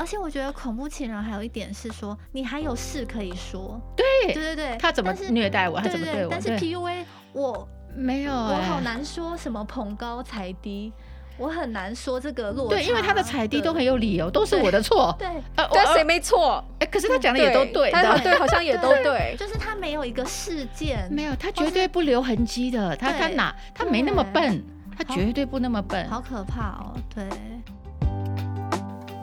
而且我觉得恐怖情人还有一点是说，你还有事可以说。对对对对，他怎么虐待我？他怎么对我？但是 PUA 我没有，我好难说什么捧高踩低。我很难说这个落差，对，因为他的踩低都很有理由，都是我的 错。对，呃，对，谁没错？哎，可是他讲的也都对，他对，好像也都对。就是他没有一个事件，没有，他绝对不留痕迹的。他他哪？他没那么笨，他绝对不那么笨。好可怕哦！对。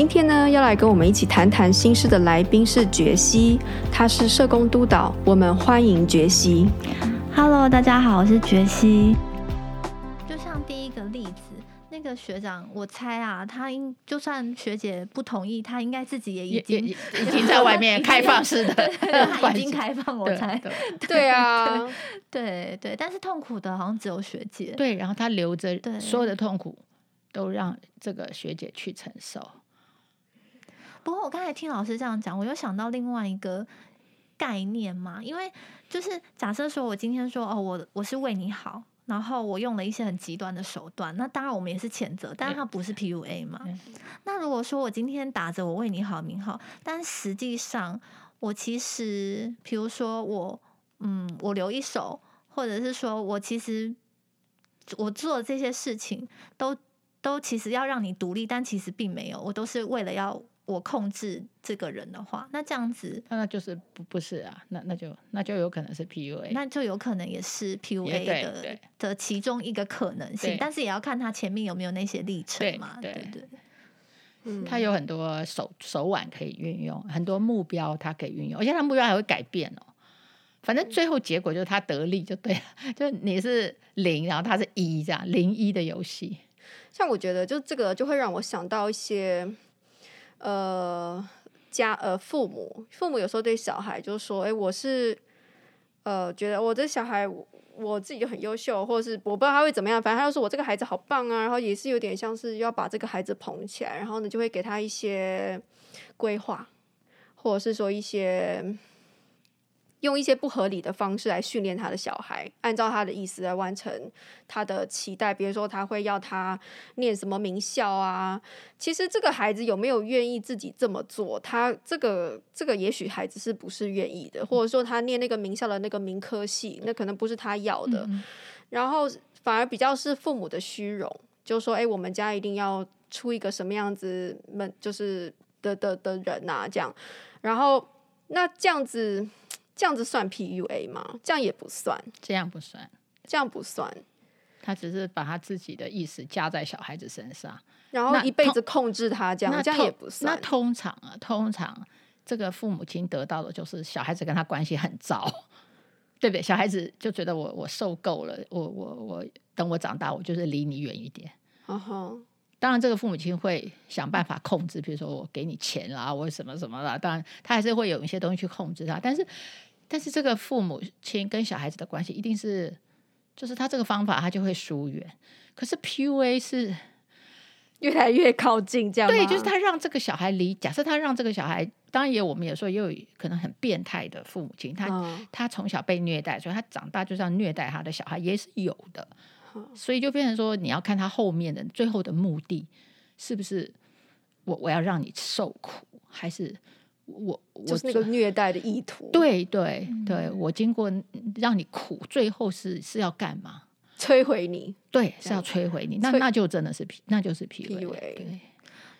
今天呢，要来跟我们一起谈谈心事的来宾是觉西，他是社工督导，我们欢迎觉西。Hello，大家好，我是觉西。就像第一个例子，那个学长，我猜啊，他应就算学姐不同意，他应该自己也已经已经在外面开放式的，他已经开放，我猜。对，对，对啊，对 对，对，但是痛苦的好像只有学姐。对，然后他留着所有的痛苦，都让这个学姐去承受。不过我刚才听老师这样讲，我又想到另外一个。概念嘛，因为就是假设说，我今天说哦，我我是为你好，然后我用了一些很极端的手段，那当然我们也是谴责，但是它不是 PUA 嘛。那如果说我今天打着我为你好名号，但实际上我其实，比如说我嗯，我留一手，或者是说我其实我做的这些事情都都其实要让你独立，但其实并没有，我都是为了要。我控制这个人的话，那这样子，那就是不不是啊？那那就那就有可能是 PUA，那就有可能也是 PUA 的的其中一个可能性，但是也要看他前面有没有那些历程嘛，对对，对，嗯，他有很多手手腕可以运用，很多目标他可以运用，而且他目标还会改变哦。反正最后结果就是他得利就对了，就你是零，然后他是一，这样零一的游戏。像我觉得，就这个就会让我想到一些。呃，家呃，父母父母有时候对小孩就说：“哎，我是呃，觉得我这小孩，我自己就很优秀，或者是我不知道他会怎么样，反正他就说我这个孩子好棒啊。”然后也是有点像是要把这个孩子捧起来，然后呢就会给他一些规划，或者是说一些。用一些不合理的方式来训练他的小孩，按照他的意思来完成他的期待。比如说，他会要他念什么名校啊？其实这个孩子有没有愿意自己这么做？他这个这个也许孩子是不是愿意的？或者说他念那个名校的那个名科系，那可能不是他要的。然后反而比较是父母的虚荣，就说：“哎，我们家一定要出一个什么样子们，就是的的的人呐，这样。”然后那这样子。这样子算 PUA 吗？这样也不算，这样不算，这样不算。他只是把他自己的意思加在小孩子身上，然后一辈子控制他，这样这样也不算。那通常啊，通常这个父母亲得到的就是小孩子跟他关系很糟，对不对？小孩子就觉得我我受够了，我我我等我长大，我就是离你远一点。嗯哼。当然，这个父母亲会想办法控制，比如说我给你钱啦，我什么什么啦。当然，他还是会有一些东西去控制他，但是。但是这个父母亲跟小孩子的关系一定是，就是他这个方法他就会疏远。可是 PUA 是越来越靠近，这样对，就是他让这个小孩离。假设他让这个小孩，当然也我们有时候也有可能很变态的父母亲，他、嗯、他从小被虐待，所以他长大就是要虐待他的小孩，也是有的。所以就变成说，你要看他后面的最后的目的是不是我我要让你受苦，还是？我我就是那个虐待的意图，对对对，我经过让你苦，最后是是要干嘛？摧毁你，对，是要摧毁你。那那就真的是 P，那就是 PUA。对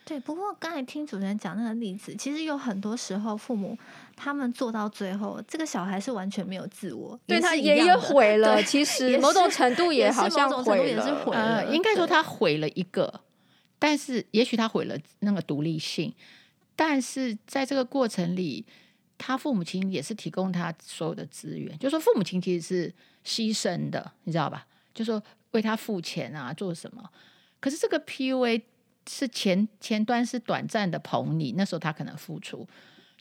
对，不过刚才听主持人讲那个例子，其实有很多时候父母他们做到最后，这个小孩是完全没有自我，对他也也毁了。其实 某种程度也好像毁了，也是毁了。应该说他毁了一个，但是也许他毁了那个独立性。但是在这个过程里，他父母亲也是提供他所有的资源，就说父母亲其实是牺牲的，你知道吧？就说为他付钱啊，做什么？可是这个 PUA 是前前端是短暂的捧你，那时候他可能付出，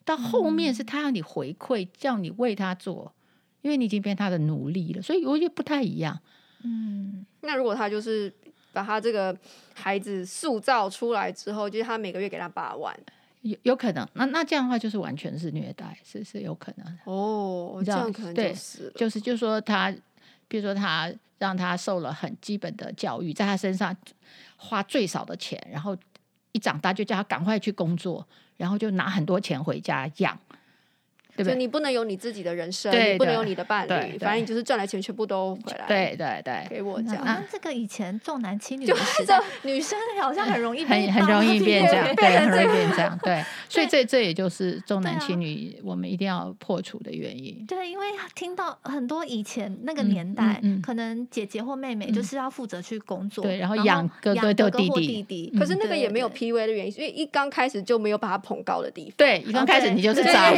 到后面是他要你回馈，叫你为他做，因为你已经变他的奴隶了，所以我觉得不太一样。嗯，那如果他就是把他这个孩子塑造出来之后，就是他每个月给他八万。有有可能，那那这样的话就是完全是虐待，是是有可能哦。这样可能就是就是就是说他，比如说他让他受了很基本的教育，在他身上花最少的钱，然后一长大就叫他赶快去工作，然后就拿很多钱回家养。就你不能有你自己的人生，你不能有你的伴侣，反正你就是赚来钱全部都回来。对对对，给我这样。那这个以前重男轻女的时代，女生好像很容易 很很容易变这样，对，很容易变这样。对，所以这这也就是重男轻女我们一定要破除的原因。对，因为听到很多以前那个年代，可能姐姐或妹妹就是要负责去工作，对，然后养哥哥的弟弟。可是那个也没有 PUA 的原因，因为一刚开始就没有把他捧高的地方。对，一刚开始你就是渣。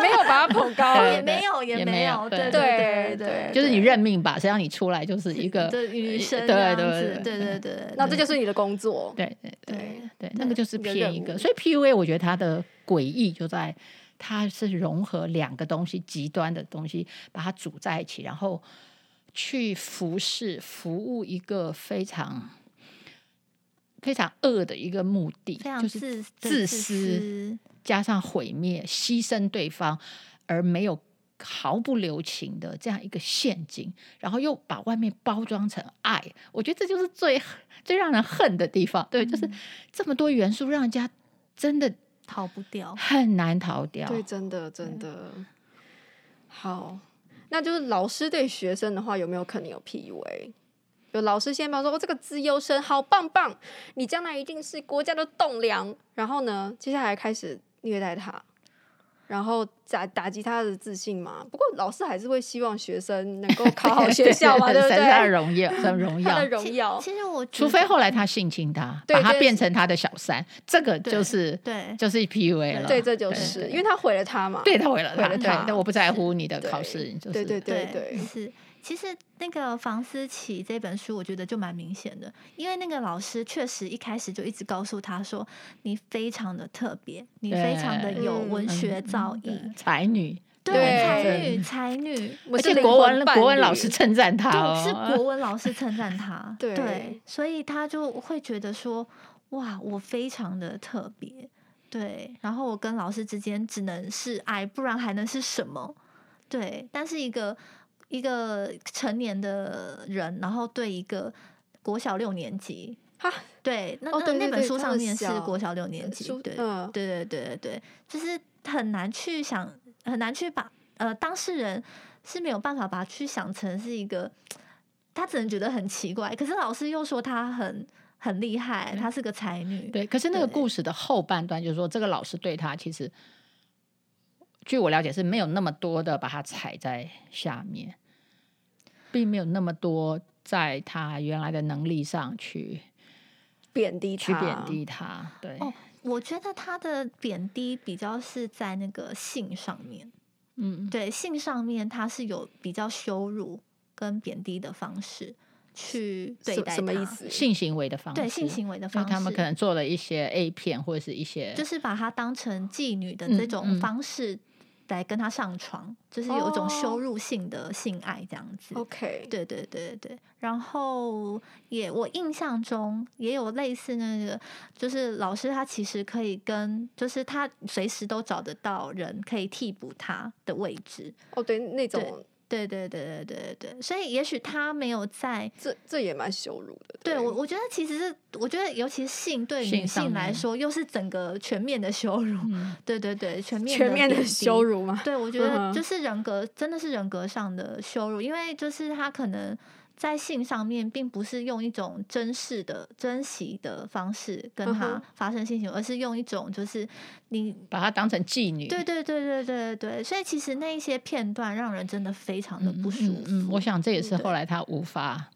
没有把他捧高，也没有，也没有，对对对，就是你认命吧，谁让你出来就是一个 女生，对对对对对对，那这就是你的工作，对对对对，那个就是骗一个，所以 PUA 我觉得它的诡异就在它是融合两个东西极端的东西，把它组在一起，然后去服侍服务一个非常非常恶的一个目的，就是自私。加上毁灭、牺牲对方，而没有毫不留情的这样一个陷阱，然后又把外面包装成爱，我觉得这就是最最让人恨的地方。对，就是这么多元素，让人家真的逃不掉，很难逃掉。对，真的真的。好，那就是老师对学生的话，有没有可能有 PUA？有老师先把说：“我这个资优生好棒棒，你将来一定是国家的栋梁。”然后呢，接下来开始。虐待他，然后打打击他的自信嘛。不过老师还是会希望学生能够考好学校嘛，对不对？他的荣耀，他的荣耀，他的荣耀。其实我除非后来他性侵他，把他变成他的小三，这个就是对，就是 PUA 了。对，这就是因为他毁了他嘛。对，他毁了他，对，但我不在乎你的考试，就是对对对对是。其实那个房思琪这本书，我觉得就蛮明显的，因为那个老师确实一开始就一直告诉他说：“你非常的特别，你非常的有文学造诣，才女，对，才女，才女。”而且国文国文老师称赞他，是国文老师称赞他，对，所以他就会觉得说：“哇，我非常的特别，对，然后我跟老师之间只能是爱，不然还能是什么？对，但是一个。”一个成年的人，然后对一个国小六年级，哈，对，那那那本书上面是国小六年级，对，对对对对对，就是很难去想，很难去把呃当事人是没有办法把它去想成是一个，他只能觉得很奇怪，可是老师又说他很很厉害，他是个才女，对，可是那个故事的后半段就是说，这个老师对他其实，据我了解是没有那么多的把他踩在下面。并没有那么多在他原来的能力上去贬低他，去贬低他。对，哦，我觉得他的贬低比较是在那个性上面。嗯，对，性上面他是有比较羞辱跟贬低的方式去对待。什么意思？性行为的方式，对，性行为的方式，他们可能做了一些 A 片或者是一些，就是把他当成妓女的这种方式。来跟他上床，就是有一种羞辱性的性爱这样子。OK，对对对对，然后也我印象中也有类似那个，就是老师他其实可以跟，就是他随时都找得到人可以替补他的位置。哦，对，那种。对对对对对对，所以也许他没有在这，这也蛮羞辱的。对，我我觉得其实是，我觉得尤其是性对女性来说，又是整个全面的羞辱。对对对，全面全面的羞辱嘛。对，我觉得就是人格，真的是人格上的羞辱，因为就是他可能。在性上面，并不是用一种珍视的、珍惜的方式跟他发生性行为，而是用一种就是你把他当成妓女。对对对对对对，所以其实那一些片段让人真的非常的不舒服。嗯，我想这也是后来他无法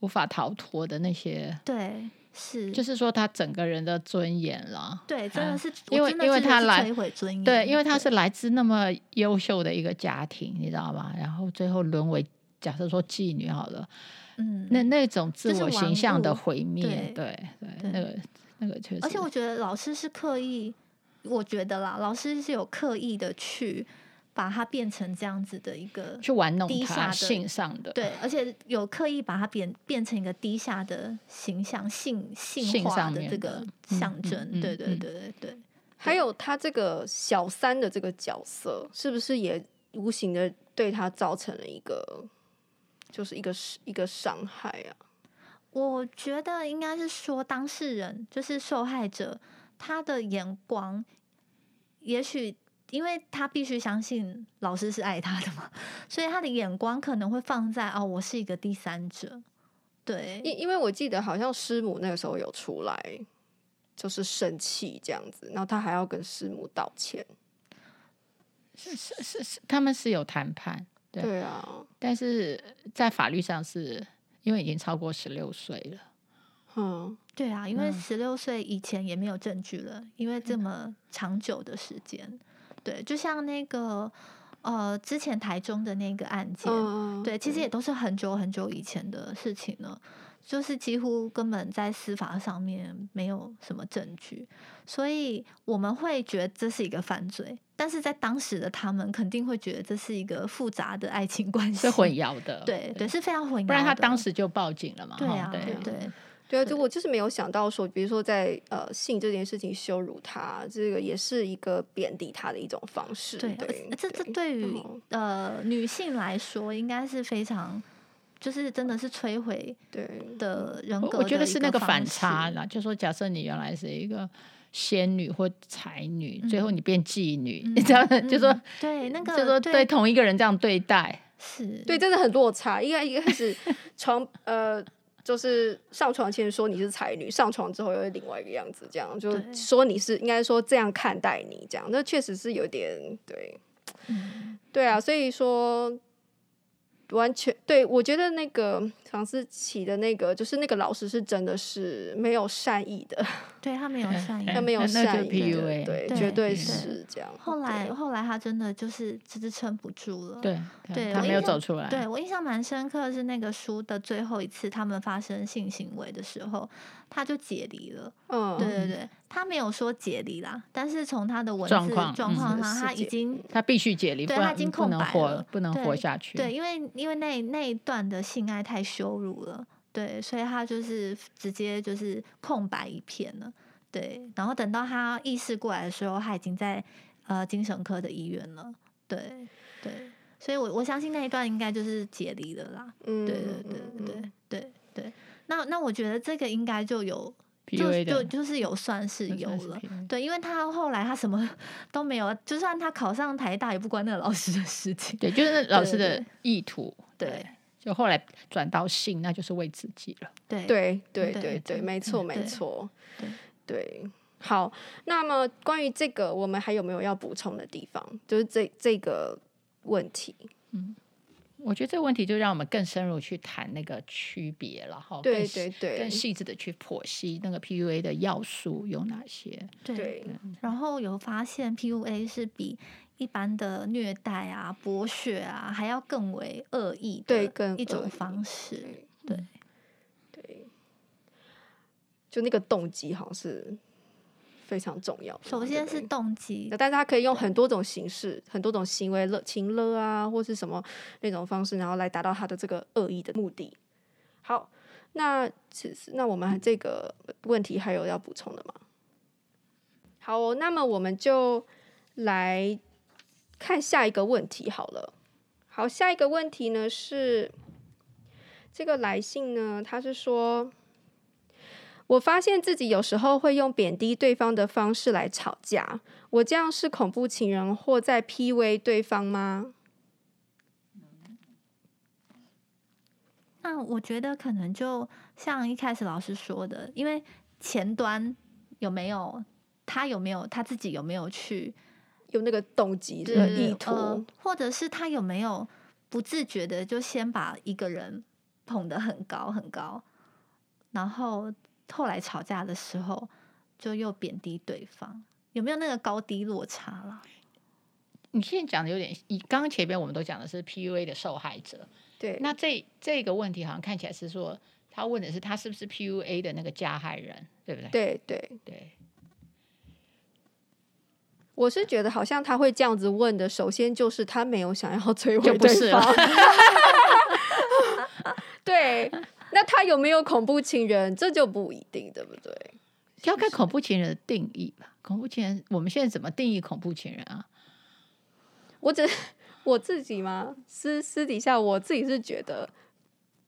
无法逃脱的那些。对，是，就是说他整个人的尊严了。对，真的是因为因为他来摧毁尊严。对，因为他是来自那么优秀的一个家庭，你知道吗？然后最后沦为。假设说妓女好了，嗯，那那种自我形象的毁灭，对对，那个那个确实。而且我觉得老师是刻意我觉得啦，老师是有刻意的去把它变成这样子的一个去玩弄低下的性上的，对，而且有刻意把它变变成一个低下的形象，性性化的这个象征，嗯嗯嗯、对对对对对。还有他这个小三的这个角色，是不是也无形的对他造成了一个，就是一个一个伤害啊？我觉得应该是说当事人就是受害者，他的眼光，也许因为他必须相信老师是爱他的嘛，所以他的眼光可能会放在哦，我是一个第三者。对，因因为我记得好像师母那个时候有出来。就是生气这样子，然后他还要跟师母道歉。是是是是，他们是有谈判，对，对啊。但是在法律上是因为已经超过十六岁了。嗯，对啊，因为十六岁以前也没有证据了，嗯、因为这么长久的时间。对，就像那个呃，之前台中的那个案件，嗯、对，其实也都是很久很久以前的事情了。就是几乎根本在司法上面没有什么证据，所以我们会觉得这是一个犯罪，但是在当时的他们肯定会觉得这是一个复杂的爱情关系，是混淆的，对对，是非常混淆的。不然他当时就报警了嘛？对啊，对对对对啊，就我就是没有想到说，比如说在呃性这件事情羞辱他，这个也是一个贬低他的一种方式。对，对这这对于呃女性来说，应该是非常。就是真的是摧毁对的人格的，我觉得是那个反差啦。就说假设你原来是一个仙女或才女，嗯、最后你变妓女，你知道？就说对那个，就说对同一个人这样对待，是对，真的很落差。应该一开始床呃，就是上床前说你是才女，上床之后又是另外一个样子，这样就说你是应该说这样看待你，这样那确实是有点对，嗯、对啊，所以说。完全对，我觉得那个房思琪的那个，就是那个老师是真的是没有善意的，对他没有善意，他没有善意的，对，对，绝对是这样。后来后来他真的就是支撑不住了，对，对他没有走出来。对我印象蛮深刻的是那个书的最后一次，他们发生性行为的时候，他就解离了。嗯，对对对。他没有说解离啦，但是从他的文字状况上，嗯、他已经他必须解离，对他已经空白了，不能活下去。对，因为因为那那一段的性爱太羞辱了，对，所以他就是直接就是空白一片了。对，然后等到他意识过来的时候，他已经在呃精神科的医院了。对对，所以我我相信那一段应该就是解离了啦。嗯，对对对对对对。那那我觉得这个应该就有。就就就是有算是有了，对，因为他后来他什么 都没有，就算他考上台大也不关那个老师的事情，对，就是那老师的意图，对，对，就后来转到性，那就是为自己了，对，对，对，对，对，没错，没错，对，对，好，那么关于这个，我们还有没有要补充的地方？就是这这个问题，嗯。我觉得这个问题就让我们更深入去谈那个区别了哈，对对对，更细致的去剖析那个 PUA 的要素有哪些。对，对，然后有发现 PUA 是比一般的虐待啊、剥削啊还要更为恶意的一种方式。对对，对，就那个动机好像是。非常重要。首先是动机，但是他可以用很多种形式、很多种行为勒、情勒啊，或是什么那种方式，然后来达到他的这个恶意的目的。好，那其实那我们这个问题还有要补充的吗？好哦，那么我们就来看下一个问题好了。好，下一个问题呢是这个来信呢，他是说。我发现自己有时候会用贬低对方的方式来吵架，我这样是恐怖情人或在 PUA 对方吗？那我觉得可能就像一开始老师说的，因为前端有没有他有没有他自己有没有去有那个动机的意图，呃，或者是他有没有不自觉的就先把一个人捧得很高很高，然后。后来吵架的时候，就又贬低对方，有没有那个高低落差了？你现在讲的有点，以刚刚前边我们都讲的是 PUA 的受害者，对，那这这个问题好像看起来是说，他问的是他是不是 PUA 的那个加害人，对不对？对对对。我是觉得好像他会这样子问的，首先就是他没有想要 摧毁对方。对，那他有没有恐怖情人，这就不一定，对不对？要看恐怖情人的定义吧。恐怖情人，我们现在怎么定义恐怖情人啊？我只我自己吗？私私底下我自己是觉得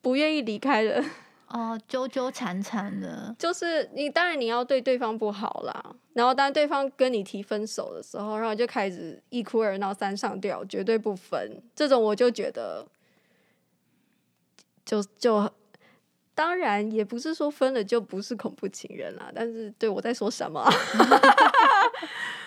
不愿意离开的。哦，纠纠缠缠的，就是你当然你要对对方不好啦，然后当对方跟你提分手的时候，然后就开始一哭二闹三上吊，绝对不分。这种我就觉得，就就当然也不是说分了就不是恐怖情人啦，但是对我在说什么？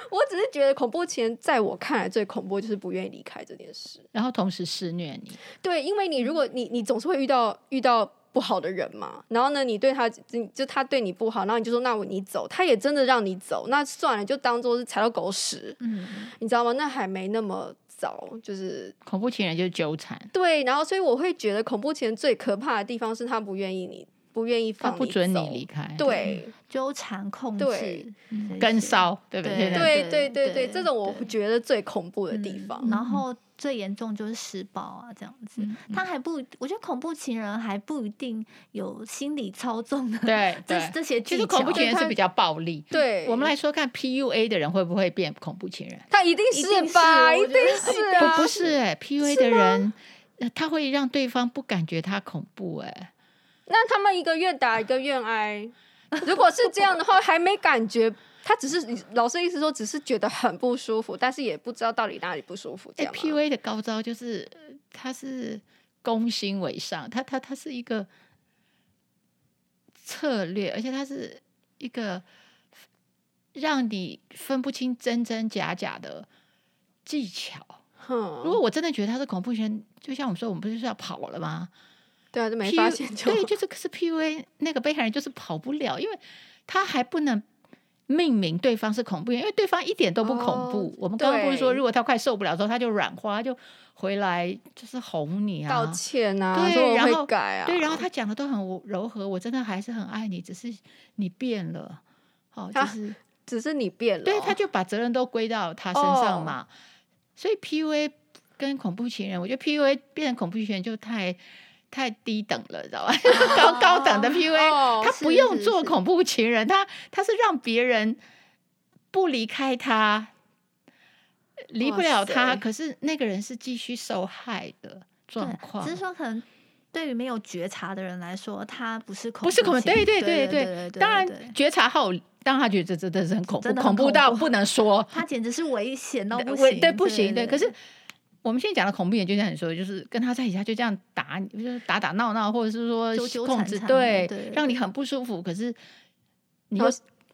我只是觉得恐怖情人在我看来最恐怖就是不愿意离开这件事，然后同时施虐你。对，因为你如果你你总是会遇到遇到。不好的人嘛，然后呢，你对他，就他对你不好，然后你就说那我你走，他也真的让你走，那算了，就当做是踩到狗屎，嗯，你知道吗？那还没那么早，就是恐怖情人就是纠缠，对，然后所以我会觉得恐怖情人最可怕的地方是他不愿意你，不愿意放你走，他不准你离开，对，纠缠控制，跟骚，对不对？对对对对，这种我觉得最恐怖的地方，然后。最严重就是施暴啊，这样子，嗯嗯、他还不，我觉得恐怖情人还不一定有心理操纵的，对，这这些其实恐怖情人是比较暴力。对，我们来说看 PUA 的人会不会变恐怖情人？他一定是吧，一定是，不不是哎、欸、，PUA 的人他会让对方不感觉他恐怖哎、欸，那他们一个愿打一个愿挨，如果是这样的话，还没感觉。他只是老师意思说，只是觉得很不舒服，但是也不知道到底哪里不舒服。这样 PUA 的高招就是，他是攻心为上，他他他是一个策略，而且他是一个让你分不清真真假假的技巧。哼如果我真的觉得他是恐怖片，就像我们说，我们不是要跑了吗？对啊，就没发现就。对，就是可是 PUA 那个被害人就是跑不了，因为他还不能。命名对方是恐怖，因为对方一点都不恐怖。哦、我们刚刚不是说，如果他快受不了的时候，他就软化，就回来就是哄你啊，道歉啊，对，然后改啊，对，然后他讲的都很柔和，我真的还是很爱你，只是你变了，好、哦，就是只是你变了，对，他就把责任都归到他身上嘛。哦、所以 PUA 跟恐怖情人，我觉得 PUA 变成恐怖情人就太。太低等了，知道吧？高高等的 PUA，他不用做恐怖情人，他他是让别人不离开他，离不了他，可是那个人是继续受害的状况。只是说，可能对于没有觉察的人来说，他不是恐不是恐怖，对对对对，当然觉察后，当他觉得这真的是很恐怖，恐怖。到不能说，他简直是危险到不行，对不行，对，可是。我们现在讲的恐怖情人，就像你说的，就是跟他在一起，他就这样打你，就是打打闹闹，或者是说控制，对，让你很不舒服。可是你又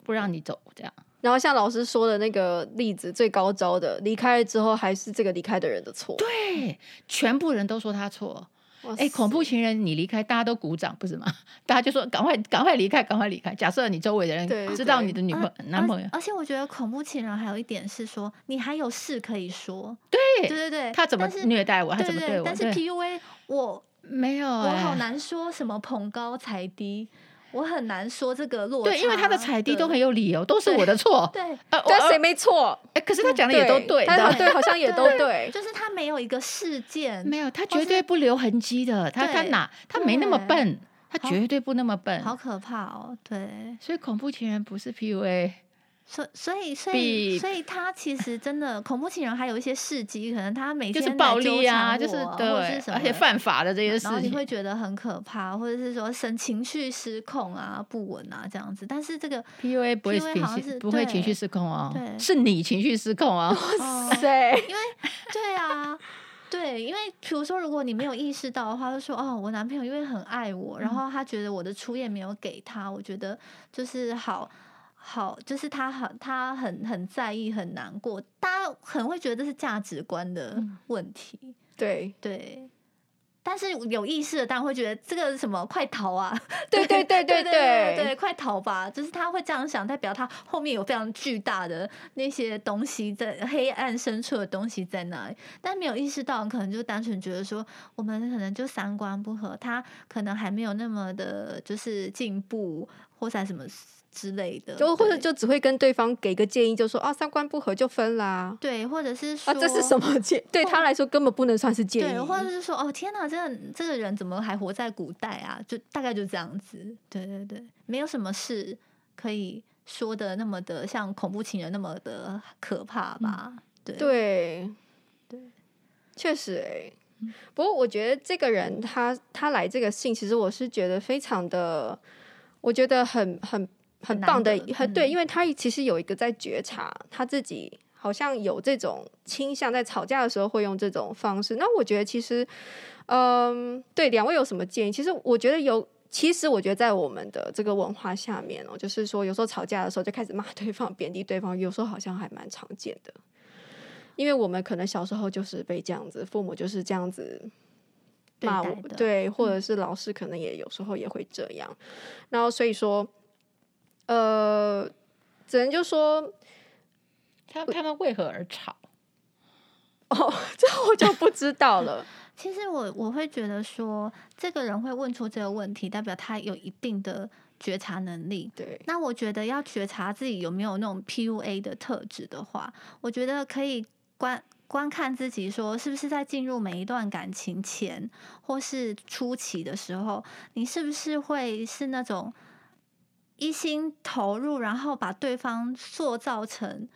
不让你走，这样。然后像老师说的那个例子，最高招的，离开了之后，还是这个离开的人的错。对，全部人都说他错。哎，恐怖情人，你离开，大家都鼓掌，不是吗？大家就说赶快赶快离开，赶快离开。假设你周围的人知道你的女朋友、男朋友，而且我觉得恐怖情人还有一点是说，你还有事可以说。对对对对，他怎么虐待我，他怎么对我？但是 PUA 我没有，我好难说什么捧高踩低。我很难说这个落差，对，因为他的踩地都很有理由，都是我的错。对，呃，谁没错？哎，可是他讲的也都对，他对，好像也都对。就是他没有一个事件，没有，他绝对不留痕迹的。他他哪？他没那么笨，他绝对不那么笨。好可怕哦！对，所以恐怖情人不是 PUA。所所以所以所以他其实真的恐怖情人还有一些事迹，可能他每天就是暴力啊，就是对，而且犯法的这些事情，然后你会觉得很可怕，或者是说神情绪失控啊、不稳啊这样子。但是这个 PUA 不会情绪不会情绪失控啊，是你情绪失控啊！哇塞，因为对啊，对，因为比如说如果你没有意识到的话，就说哦，我男朋友因为很爱我，然后他觉得我的初夜没有给他，我觉得就是好。好，就是他很他很很在意，很难过。大家可能会觉得这是价值观的问题，嗯、对对。但是有意识的当然会觉得这个是什么，快逃啊！对对对对对对，对，对，对，快逃吧！就是他会这样想，代表他后面有非常巨大的那些东西在黑暗深处的东西在那里。但没有意识到，可能就单纯觉得说，我们可能就三观不合，他可能还没有那么的，就是进步或者什么。之类的，就或者就只会跟对方给个建议，就说啊三观不合就分啦。对，或者是说啊这是什么建？对他来说根本不能算是建议。对，或者是说哦天哪，这个这个人怎么还活在古代啊？就大概就这样子。对对对，没有什么事可以说的那么的像恐怖情人那么的可怕吧？嗯、对对对，确实哎、欸。不过我觉得这个人他他来这个信，其实我是觉得非常的，我觉得很很很棒的，很，很对，因为他其实有一个在觉察他自己，好像有这种倾向，在吵架的时候会用这种方式。那我觉得其实，嗯，对，两位有什么建议？其实我觉得有，其实我觉得在我们的这个文化下面哦，就是说有时候吵架的时候就开始骂对方、贬低对方，有时候好像还蛮常见的。因为我们可能小时候就是被这样子，父母就是这样子骂我们，对，或者是老师可能也有时候也会这样，嗯、然后所以说，呃，只能就说他他们为何而吵？哦，这我就不知道了。其实我我会觉得说，这个人会问出这个问题，代表他有一定的觉察能力。对，那我觉得要觉察自己有没有那种 PUA 的特质的话，我觉得可以。观观看自己，说是不是在进入每一段感情前，或是初期的时候，你是不是会是那种一心投入，然后把对方塑造成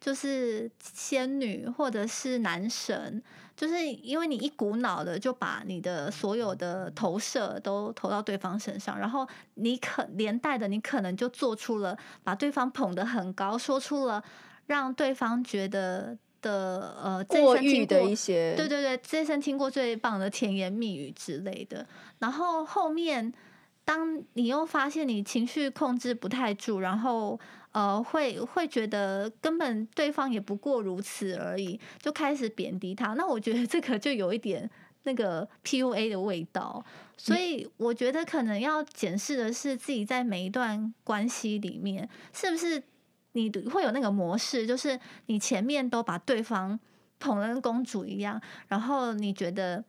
就是仙女或者是男神，就是因为你一股脑的就把你的所有的投射都投到对方身上，然后你可连带的你可能就做出了把对方捧得很高，说出了让对方觉得。的呃，过誉的一些，对对对，这一生听过最棒的甜言蜜语之类的。然后后面，当你又发现你情绪控制不太住，然后呃，会会觉得根本对方也不过如此而已，就开始贬低他。那我觉得这个就有一点那个 PUA 的味道。所以我觉得可能要检视的是自己在每一段关系里面是不是。你会有那个模式，就是你前面都把对方捧得跟公主一样，然后你觉得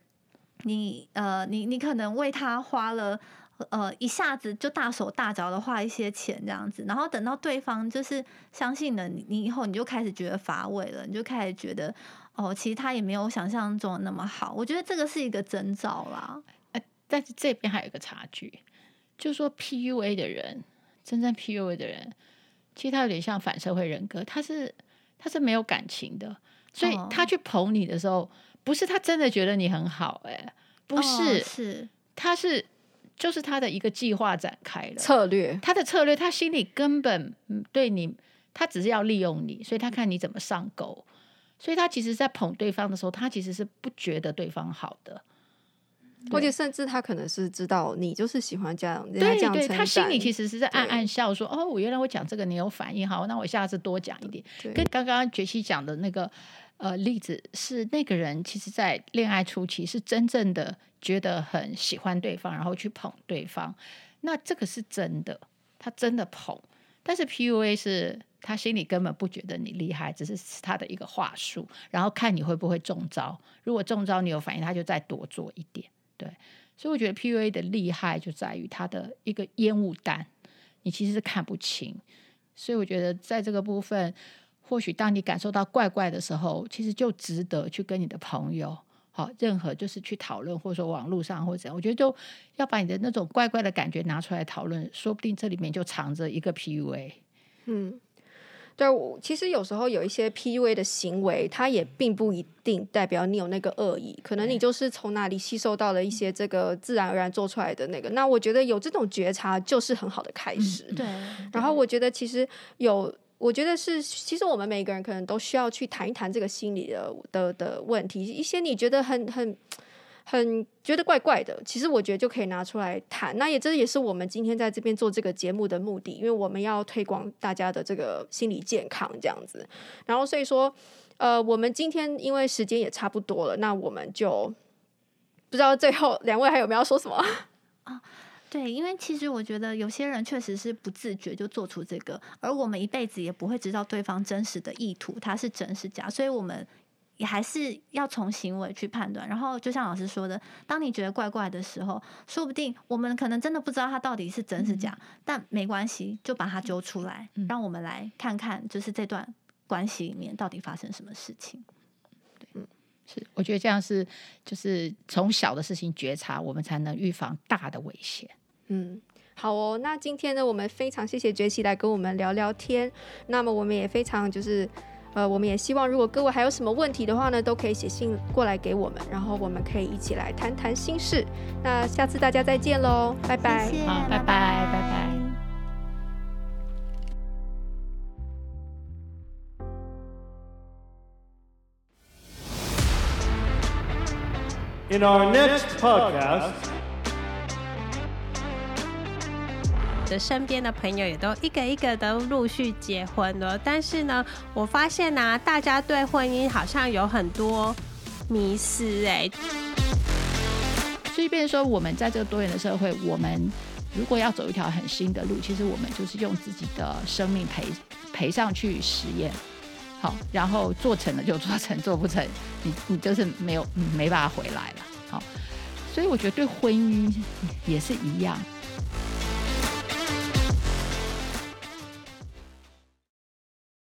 你呃，你你可能为他花了呃一下子就大手大脚的花一些钱这样子，然后等到对方就是相信了你，你以后你就开始觉得乏味了，你就开始觉得哦，其实他也没有想象中的那么好。我觉得这个是一个征兆啦。哎，但是这边还有一个差距，就是说 PUA 的人，真正 PUA 的人。其实他有点像反社会人格，他是他是没有感情的，所以他去捧你的时候，不是他真的觉得你很好，哎，不是，是他是就是他的一个计划展开了。策略，他的策略，他心里根本对你，他只是要利用你，所以他看你怎么上钩，所以他其实，在捧对方的时候，他其实是不觉得对方好的。或者甚至他可能是知道你就是喜欢这样，对对，他心里其实是在暗暗笑说：“哦，我原来我讲这个你有反应，好，那我下次多讲一点。”跟刚刚杰西讲的那个呃例子是，那个人其实在恋爱初期是真正的觉得很喜欢对方，然后去捧对方，那这个是真的，他真的捧。但是 PUA 是他心里根本不觉得你厉害，只是他的一个话术，然后看你会不会中招。如果中招你有反应，他就再多做一点。对，所以我觉得 PUA 的厉害就在于它的一个烟雾弹，你其实是看不清。所以我觉得在这个部分，或许当你感受到怪怪的时候，其实就值得去跟你的朋友，好，任何就是去讨论，或者说网络上或者怎样，我觉得就要把你的那种怪怪的感觉拿出来讨论，说不定这里面就藏着一个 PUA。嗯。对，我其实有时候有一些 PUA 的行为，它也并不一定代表你有那个恶意，可能你就是从哪里吸收到了一些这个自然而然做出来的那个。那我觉得有这种觉察就是很好的开始。对。然后我觉得其实有，我觉得是，其实我们每个人可能都需要去谈一谈这个心理的的的问题，一些你觉得很很。很觉得怪怪的，其实我觉得就可以拿出来谈。那也这也是我们今天在这边做这个节目的目的，因为我们要推广大家的这个心理健康这样子。然后所以说，呃，我们今天因为时间也差不多了，那我们就不知道最后两位还有没有要说什么 啊？对，因为其实我觉得有些人确实是不自觉就做出这个，而我们一辈子也不会知道对方真实的意图，他是真是假，所以我们。也还是要从行为去判断。然后就像老师说的，当你觉得怪怪的时候，说不定我们可能真的不知道他到底是真是假，嗯、但没关系，就把它揪出来，嗯、让我们来看看，就是这段关系里面到底发生什么事情。对，嗯，是，我觉得这样是就是从小的事情觉察，我们才能预防大的危险。嗯。好哦，那今天呢，我们非常谢谢崛起来跟我们聊聊天。那么我们也非常就是，呃，我们也希望如果各位还有什么问题的话呢，都可以写信过来给我们，然后我们可以一起来谈谈心事。那下次大家再见喽，拜拜，谢谢，好，拜拜，拜拜。In our next podcast. 的身边的朋友也都一个一个都陆续结婚了，但是呢，我发现呢、大家对婚姻好像有很多迷失哎。所以，变说，我们在这个多元的社会，我们如果要走一条很新的路，其实我们就是用自己的生命赔赔上去实验，好，然后做成了就做成，做不成，你你就是没有没办法回来了。好，所以我觉得对婚姻也是一样。